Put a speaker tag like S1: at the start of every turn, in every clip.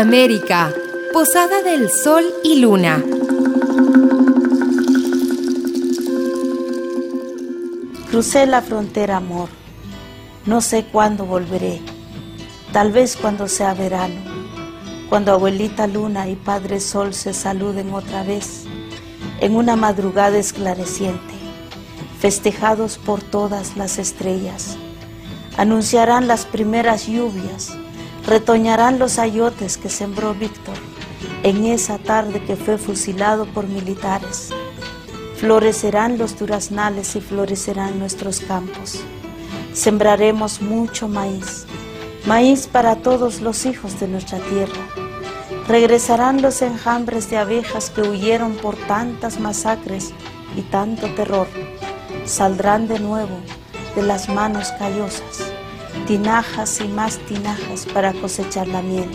S1: América, Posada del Sol y Luna.
S2: Crucé la frontera, amor. No sé cuándo volveré. Tal vez cuando sea verano. Cuando abuelita luna y padre sol se saluden otra vez. En una madrugada esclareciente. Festejados por todas las estrellas. Anunciarán las primeras lluvias. Retoñarán los ayotes que sembró Víctor en esa tarde que fue fusilado por militares Florecerán los duraznales y florecerán nuestros campos. Sembraremos mucho maíz, maíz para todos los hijos de nuestra tierra. Regresarán los enjambres de abejas que huyeron por tantas masacres y tanto terror. Saldrán de nuevo de las manos callosas, tinajas y más tinajas para cosechar la miel.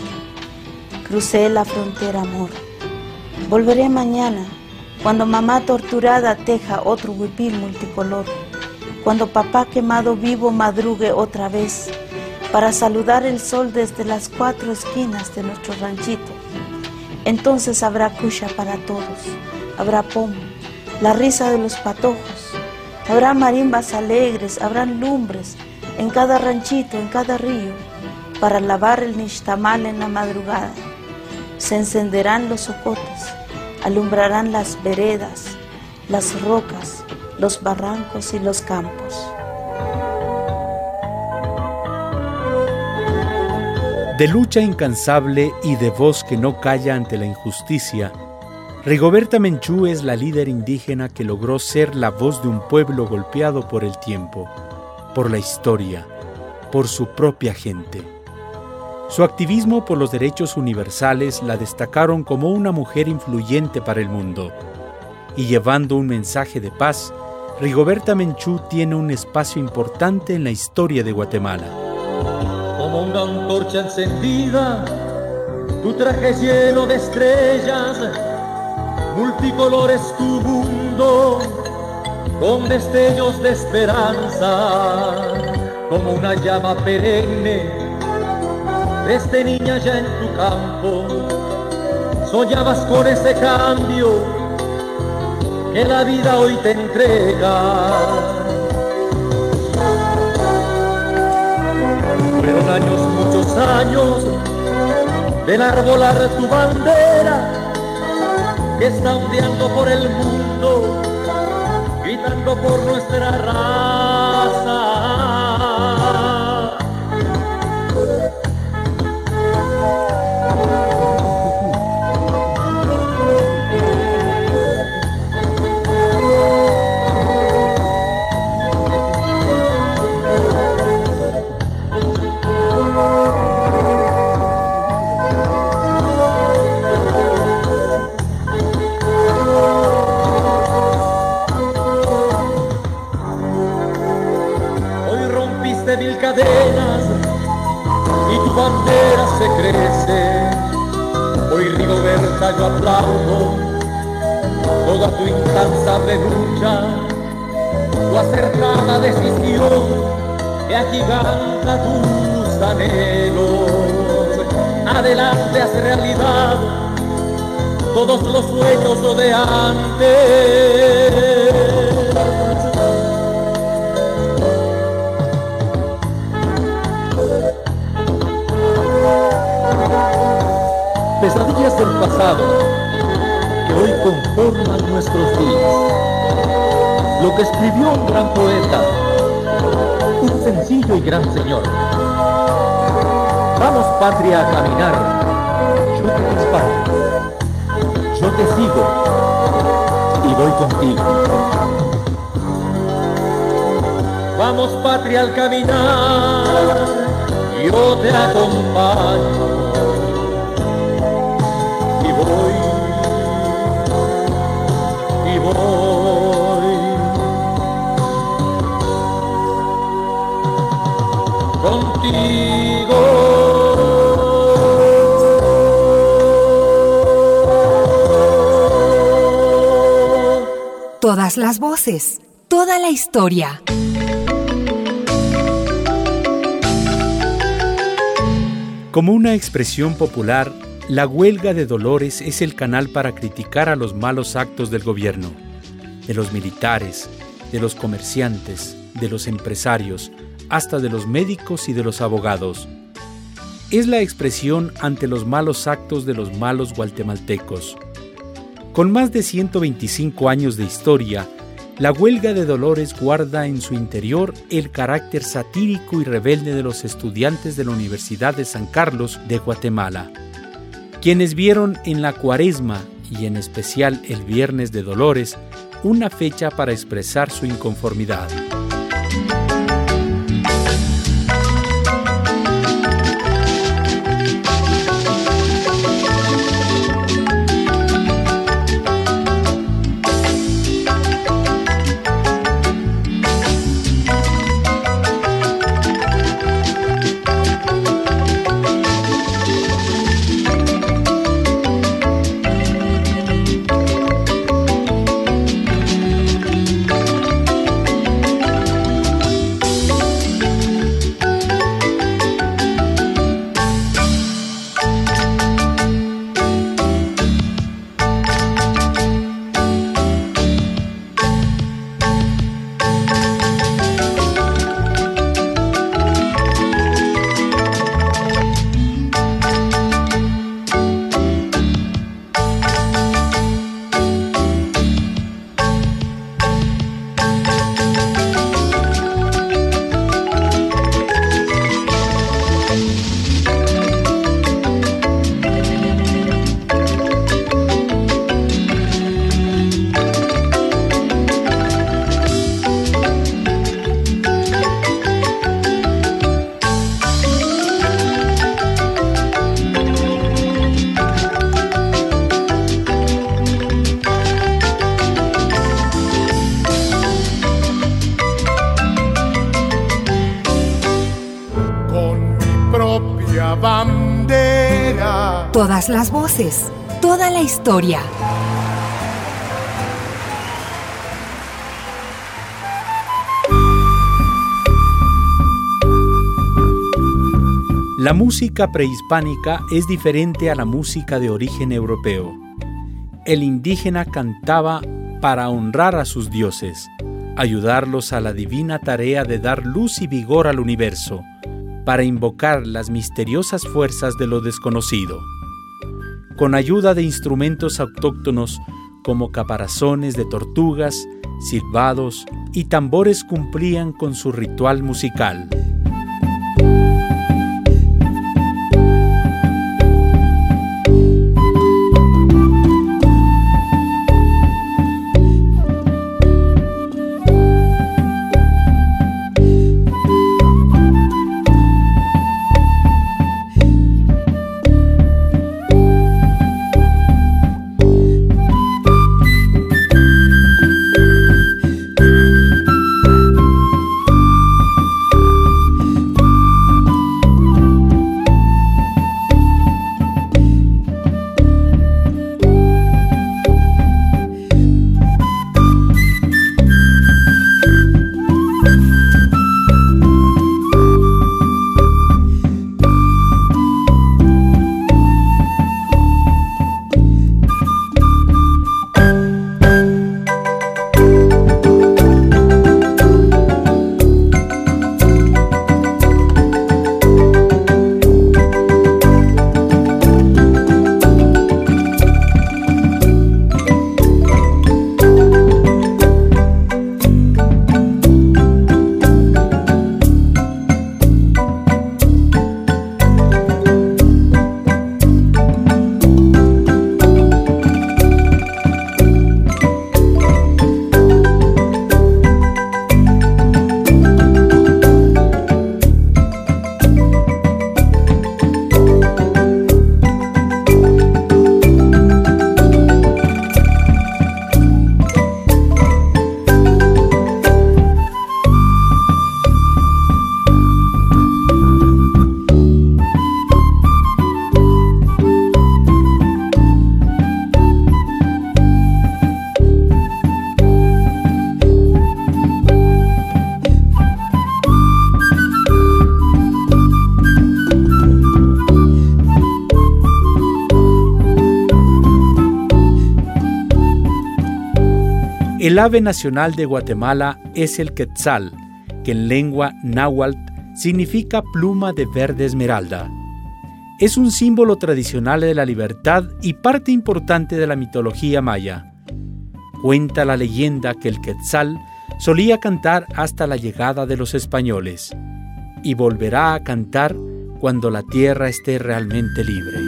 S2: Crucé la frontera, amor. Volveré mañana cuando mamá torturada teja otro huipil multicolor, cuando papá quemado vivo madrugue otra vez para saludar el sol desde las cuatro esquinas de nuestro ranchito. Entonces habrá cucha para todos, habrá pomo, la risa de los patojos, habrá marimbas alegres, habrá lumbres en cada ranchito, en cada río, para lavar el nixtamal en la madrugada. Se encenderán los socotes, alumbrarán las veredas, las rocas, los barrancos y los campos.
S3: De lucha incansable y de voz que no calla ante la injusticia, Rigoberta Menchú es la líder indígena que logró ser la voz de un pueblo golpeado por el tiempo, por la historia, por su propia gente. Su activismo por los derechos universales la destacaron como una mujer influyente para el mundo. Y llevando un mensaje de paz, Rigoberta Menchú tiene un espacio importante en la historia de Guatemala.
S4: Como una antorcha encendida, tu traje lleno de estrellas, multicolores tu mundo, con destellos de esperanza, como una llama perenne desde niña ya en tu campo, soñabas con ese cambio que la vida hoy te entrega. Fueron años, muchos años, del arbolar tu bandera, que está ondeando por el mundo, por nuestra raza. Y tu bandera se crece. Hoy Rigoberta yo aplaudo toda tu incansable lucha, tu acertada decisión que agiganta tus anhelos. Adelante hace realidad todos los sueños de antes. Pesadillas del pasado que hoy conforman nuestros días. Lo que escribió un gran poeta, un sencillo y gran señor. Vamos patria a caminar, yo te respaldo, yo te sigo y voy contigo. Vamos patria al caminar, yo te acompaño contigo.
S1: Todas las voces, toda la historia.
S3: Como una expresión popular, la huelga de Dolores es el canal para criticar a los malos actos del gobierno, de los militares, de los comerciantes, de los empresarios, hasta de los médicos y de los abogados. Es la expresión ante los malos actos de los malos guatemaltecos. Con más de 125 años de historia, la huelga de Dolores guarda en su interior el carácter satírico y rebelde de los estudiantes de la Universidad de San Carlos de Guatemala, quienes vieron en la cuaresma y en especial el Viernes de Dolores una fecha para expresar su inconformidad.
S1: Toda la historia.
S3: La música prehispánica es diferente a la música de origen europeo. El indígena cantaba para honrar a sus dioses, ayudarlos a la divina tarea de dar luz y vigor al universo, para invocar las misteriosas fuerzas de lo desconocido con ayuda de instrumentos autóctonos como caparazones de tortugas, silbados y tambores cumplían con su ritual musical. El ave nacional de Guatemala es el quetzal, que en lengua náhuatl significa pluma de verde esmeralda. Es un símbolo tradicional de la libertad y parte importante de la mitología maya. Cuenta la leyenda que el quetzal solía cantar hasta la llegada de los españoles y volverá a cantar cuando la tierra esté realmente libre.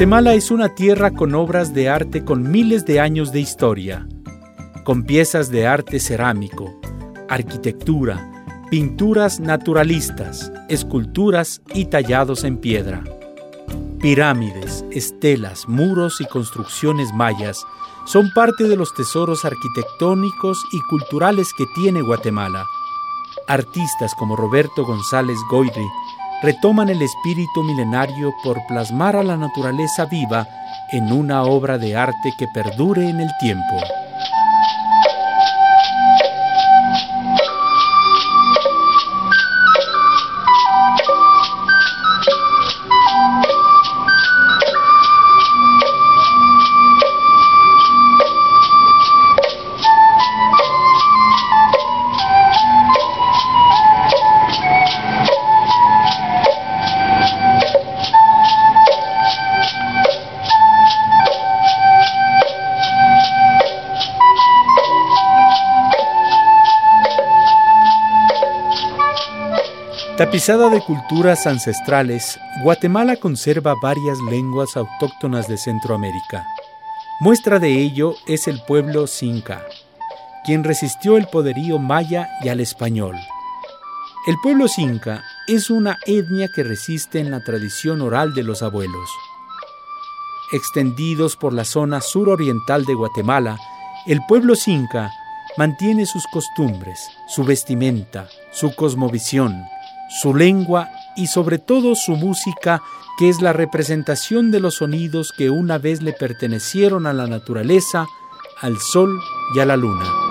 S3: Guatemala es una tierra con obras de arte con miles de años de historia, con piezas de arte cerámico, arquitectura, pinturas naturalistas, esculturas y tallados en piedra. Pirámides, estelas, muros y construcciones mayas son parte de los tesoros arquitectónicos y culturales que tiene Guatemala. Artistas como Roberto González Goyri retoman el espíritu milenario por plasmar a la naturaleza viva en una obra de arte que perdure en el tiempo. Tapizada de culturas ancestrales, Guatemala conserva varias lenguas autóctonas de Centroamérica. Muestra de ello es el pueblo Cinca, quien resistió el poderío maya y al español. El pueblo Cinca es una etnia que resiste en la tradición oral de los abuelos. Extendidos por la zona suroriental de Guatemala, el pueblo Cinca mantiene sus costumbres, su vestimenta, su cosmovisión, su lengua y sobre todo su música, que es la representación de los sonidos que una vez le pertenecieron a la naturaleza, al sol y a la luna.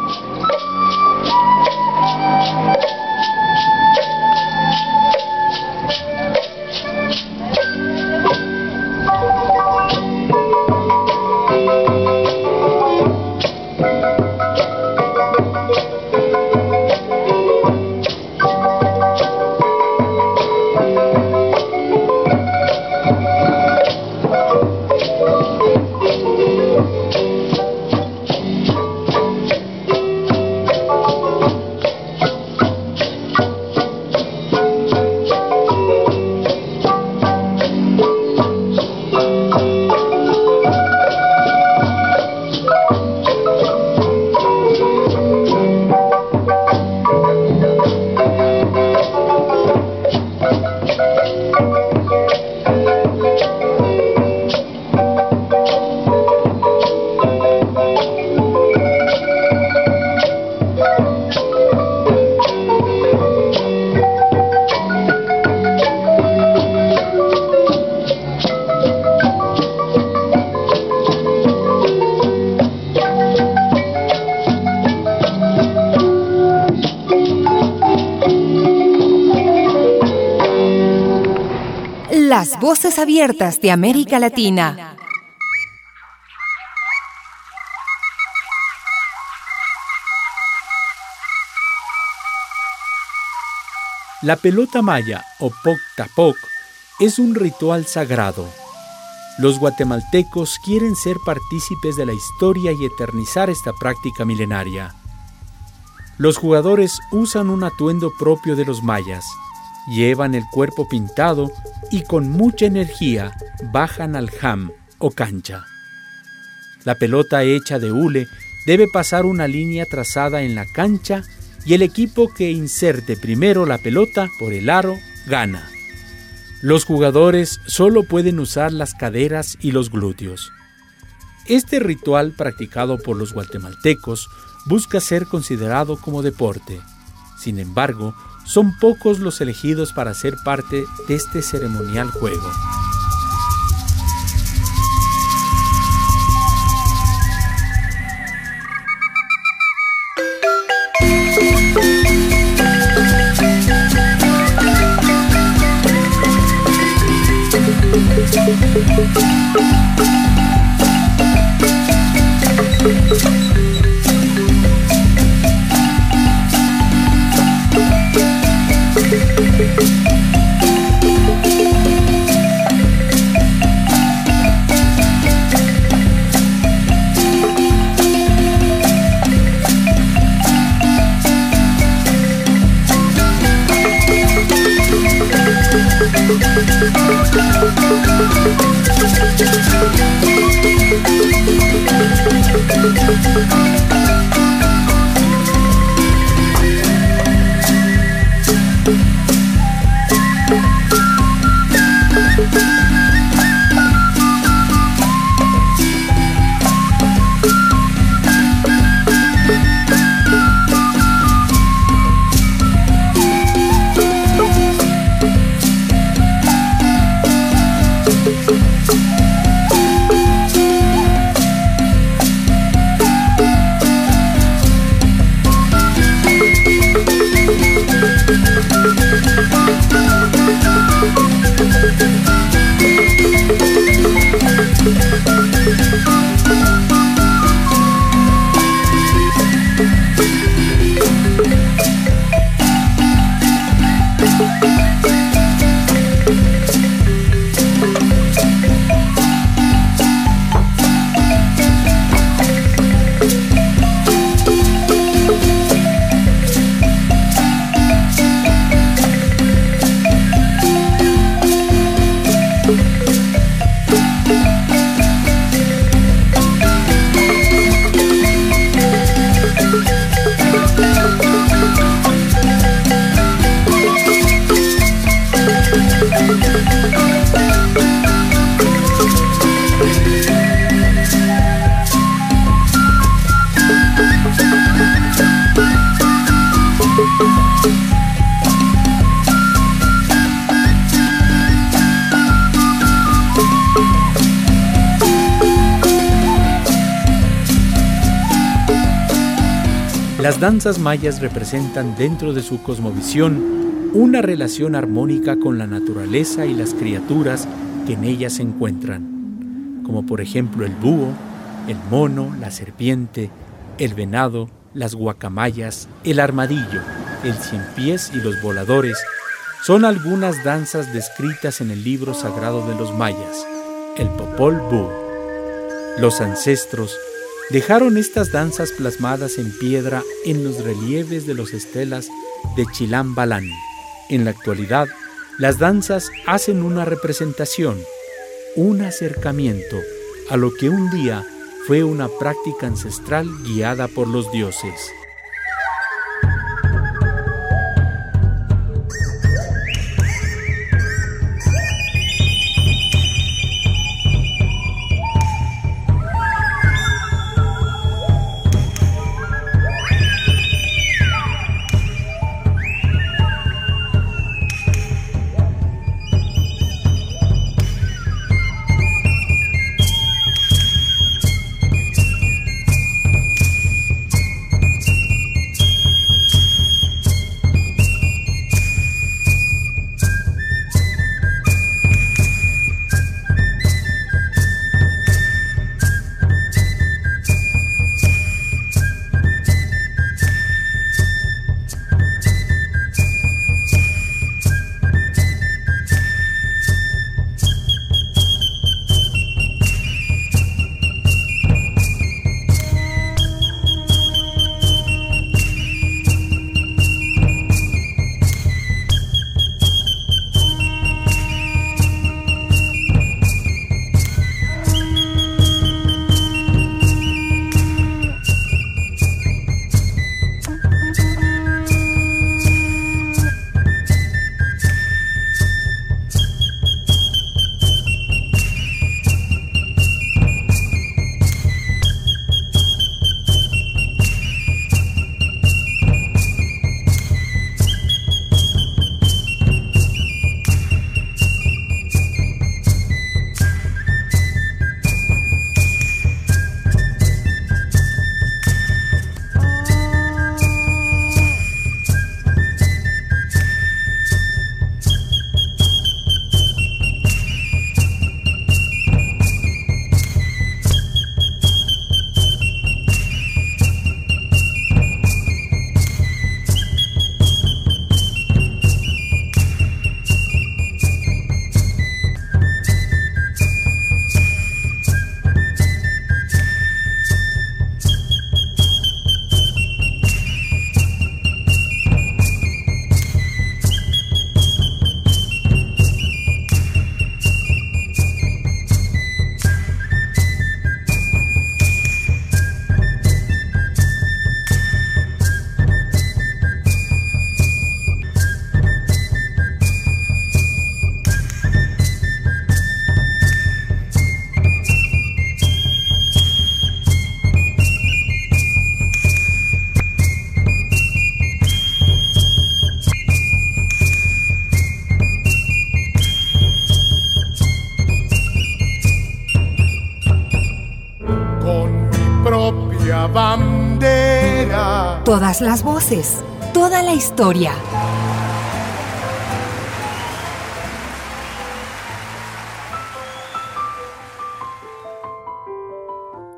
S1: Las voces abiertas de América Latina.
S3: La pelota maya o Poc Tapoc es un ritual sagrado. Los guatemaltecos quieren ser partícipes de la historia y eternizar esta práctica milenaria. Los jugadores usan un atuendo propio de los mayas, llevan el cuerpo pintado y con mucha energía bajan al jam o cancha. La pelota hecha de hule debe pasar una línea trazada en la cancha y el equipo que inserte primero la pelota por el aro gana. Los jugadores solo pueden usar las caderas y los glúteos. Este ritual practicado por los guatemaltecos busca ser considerado como deporte. Sin embargo, son pocos los elegidos para ser parte de este ceremonial juego. Las danzas mayas representan dentro de su cosmovisión una relación armónica con la naturaleza y las criaturas que en ellas se encuentran, como por ejemplo el búho, el mono, la serpiente, el venado, las guacamayas, el armadillo, el cien pies y los voladores, son algunas danzas descritas en el libro sagrado de los mayas, el Popol Vuh. Los ancestros dejaron estas danzas plasmadas en piedra en los relieves de los estelas de Chilambalán. En la actualidad, las danzas hacen una representación, un acercamiento a lo que un día fue una práctica ancestral guiada por los dioses.
S1: Las voces, toda la historia.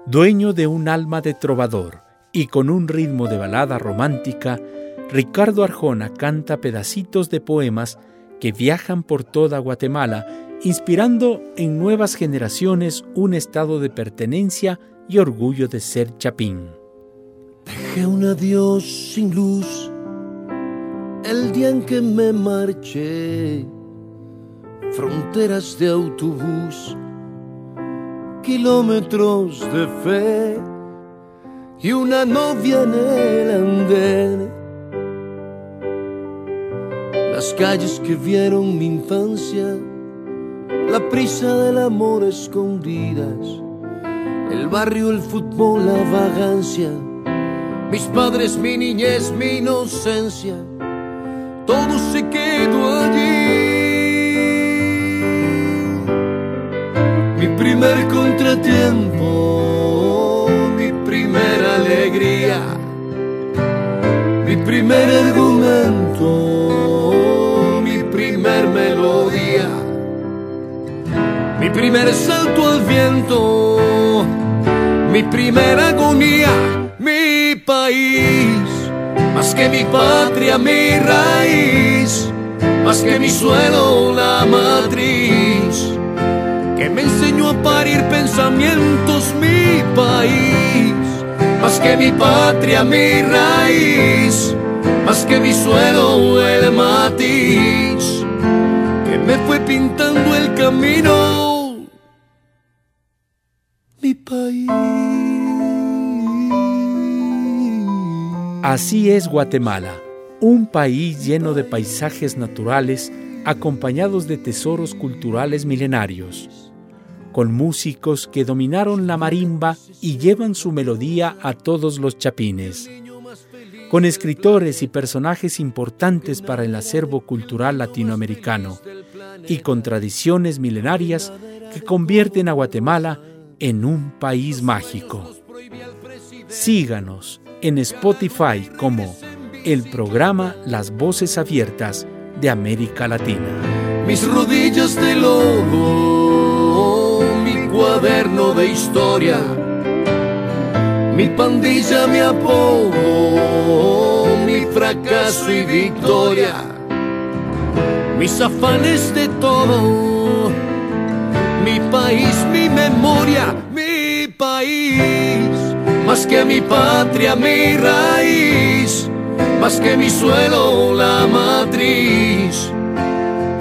S3: Dueño de un alma de trovador y con un ritmo de balada romántica, Ricardo Arjona canta pedacitos de poemas que viajan por toda Guatemala, inspirando en nuevas generaciones un estado de pertenencia y orgullo de ser chapín.
S5: Dejé un adiós sin luz. El día en que me marché, fronteras de autobús, kilómetros de fe y una novia en el andén. Las calles que vieron mi infancia, la prisa del amor escondidas, el barrio, el fútbol, la vagancia, mis padres, mi niñez, mi inocencia, todo se quedó allí. Mi primer contratiempo, mi primera alegría, mi primer argumento melodía, mi primer salto al viento, mi primera agonía, mi país, más que mi patria, mi raíz, más que mi suelo, la matriz, que me enseñó a parir pensamientos, mi país, más que mi patria, mi raíz más que mi suelo el matiz que me fue pintando el camino.
S3: Así es Guatemala, un país lleno de paisajes naturales acompañados de tesoros culturales milenarios, con músicos que dominaron la marimba y llevan su melodía a todos los chapines con escritores y personajes importantes para el acervo cultural latinoamericano y con tradiciones milenarias que convierten a Guatemala en un país mágico. Síganos en Spotify como el programa Las Voces Abiertas de América Latina.
S5: Mis rodillas de lobo, mi cuaderno de historia mi pandilla, mi apodo, mi fracaso y victoria, mis afanes de todo, mi país, mi memoria, mi país, más que mi patria, mi raíz, más que mi suelo, la matriz,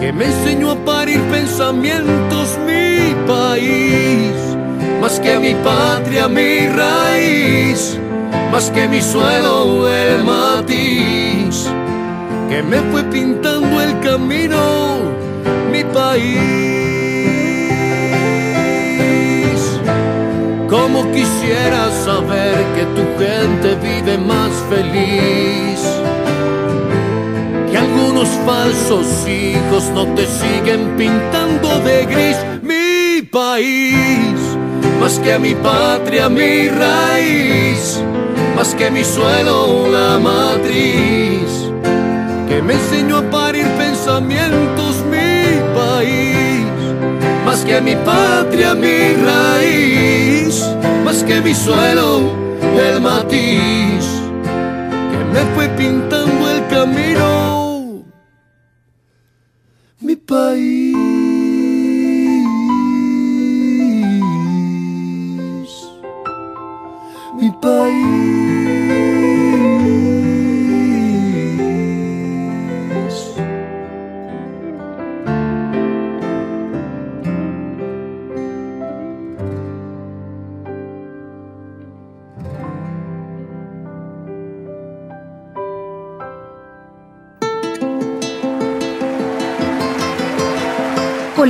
S5: que me enseñó a parir pensamientos, mi país más que mi patria, mi raíz, más que mi suelo, el matiz, que me fue pintando el camino, mi país. Como quisiera saber que tu gente vive más feliz. Que algunos falsos hijos no te siguen pintando de gris mi país. Más que mi patria, mi raíz, más que mi suelo, la matriz, que me enseñó a parir pensamientos, mi país, más que mi patria, mi raíz, que mi suelo, el matiz, que me fue pintando el camino, mi país.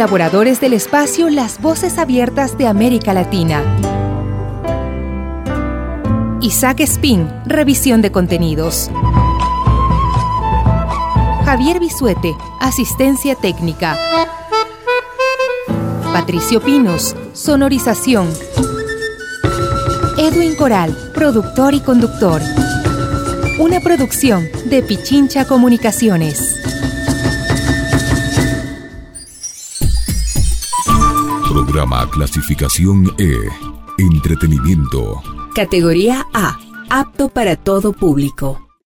S1: Colaboradores del espacio Las Voces Abiertas de América Latina. Isaac Spin, revisión de contenidos. Javier Bisuete, asistencia técnica. Patricio Pinos, sonorización. Edwin Coral, productor y conductor. Una producción de Pichincha Comunicaciones.
S6: Clasificación E. Entretenimiento.
S7: Categoría A. Apto para todo público.